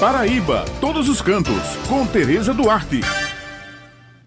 Paraíba, todos os cantos, com Tereza Duarte.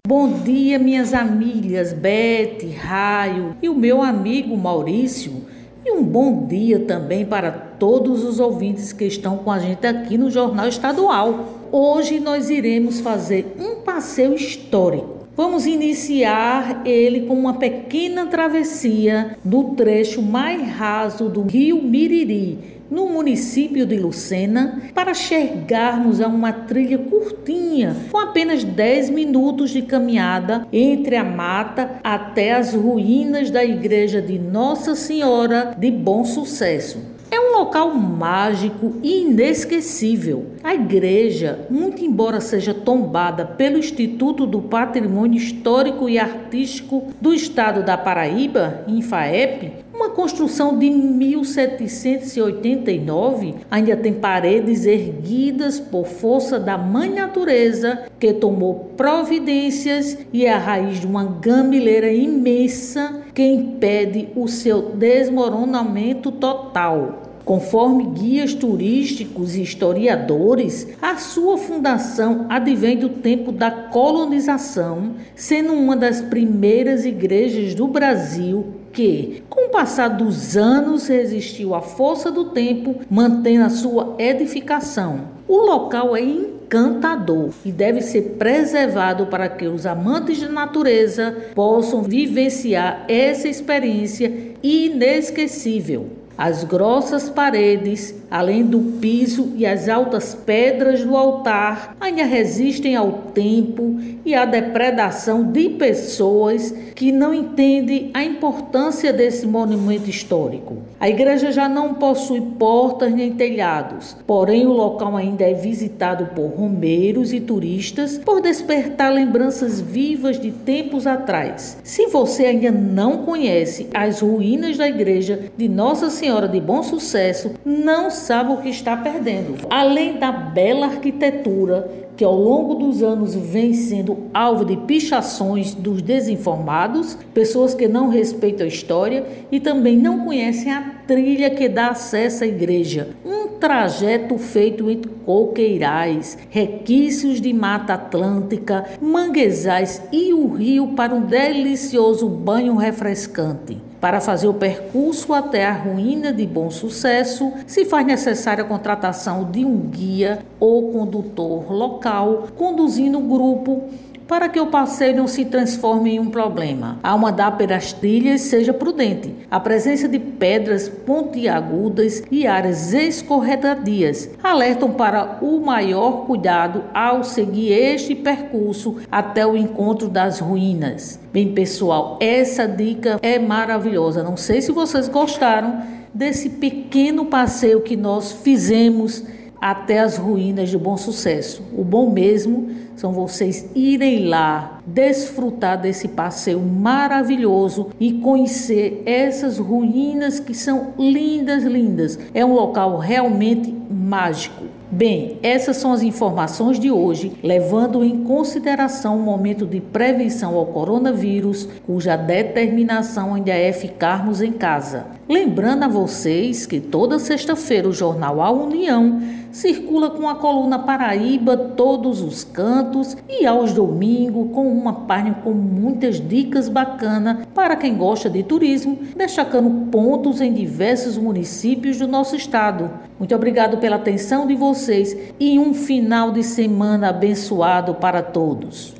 Bom dia, minhas amigas Bete, Raio e o meu amigo Maurício. E um bom dia também para todos os ouvintes que estão com a gente aqui no Jornal Estadual. Hoje nós iremos fazer um passeio histórico. Vamos iniciar ele com uma pequena travessia do trecho mais raso do Rio Miriri, no município de Lucena para chegarmos a uma trilha curtinha, com apenas 10 minutos de caminhada entre a mata até as ruínas da igreja de Nossa Senhora de Bom Sucesso. É um local mágico e inesquecível. A igreja, muito embora seja tombada pelo Instituto do Patrimônio Histórico e Artístico do Estado da Paraíba, INFAEP, uma construção de 1789 ainda tem paredes erguidas por força da mãe natureza que tomou providências e é a raiz de uma gamileira imensa que impede o seu desmoronamento total. Conforme guias turísticos e historiadores, a sua fundação advém do tempo da colonização, sendo uma das primeiras igrejas do Brasil que, com o passar dos anos, resistiu à força do tempo, mantendo a sua edificação. O local é encantador e deve ser preservado para que os amantes da natureza possam vivenciar essa experiência inesquecível. As grossas paredes, além do piso e as altas pedras do altar, ainda resistem ao tempo e à depredação de pessoas que não entendem a importância desse monumento histórico. A igreja já não possui portas nem telhados, porém o local ainda é visitado por romeiros e turistas por despertar lembranças vivas de tempos atrás. Se você ainda não conhece as ruínas da igreja de Nossa Senhora Senhora de Bom Sucesso não sabe o que está perdendo. Além da bela arquitetura que ao longo dos anos vem sendo alvo de pichações dos desinformados, pessoas que não respeitam a história e também não conhecem a trilha que dá acesso à igreja. Um trajeto feito entre coqueirais, requícios de mata atlântica, manguezais e o rio para um delicioso banho refrescante. Para fazer o percurso até a ruína de bom sucesso, se faz necessária a contratação de um guia ou condutor local, conduzindo o grupo para que o passeio não se transforme em um problema. Ao andar pelas trilhas, seja prudente. A presença de pedras pontiagudas e áreas escorregadias alertam para o maior cuidado ao seguir este percurso até o encontro das ruínas. Bem, pessoal, essa dica é maravilhosa. Não sei se vocês gostaram desse pequeno passeio que nós fizemos até as ruínas de bom sucesso. O bom mesmo são vocês irem lá, desfrutar desse passeio maravilhoso e conhecer essas ruínas que são lindas, lindas. É um local realmente mágico. Bem, essas são as informações de hoje, levando em consideração o momento de prevenção ao coronavírus, cuja determinação ainda é ficarmos em casa. Lembrando a vocês que toda sexta-feira o jornal A União circula com a coluna Paraíba todos os cantos e aos domingos com uma página com muitas dicas bacanas para quem gosta de turismo, destacando pontos em diversos municípios do nosso estado. Muito obrigado pela atenção de vocês e um final de semana abençoado para todos.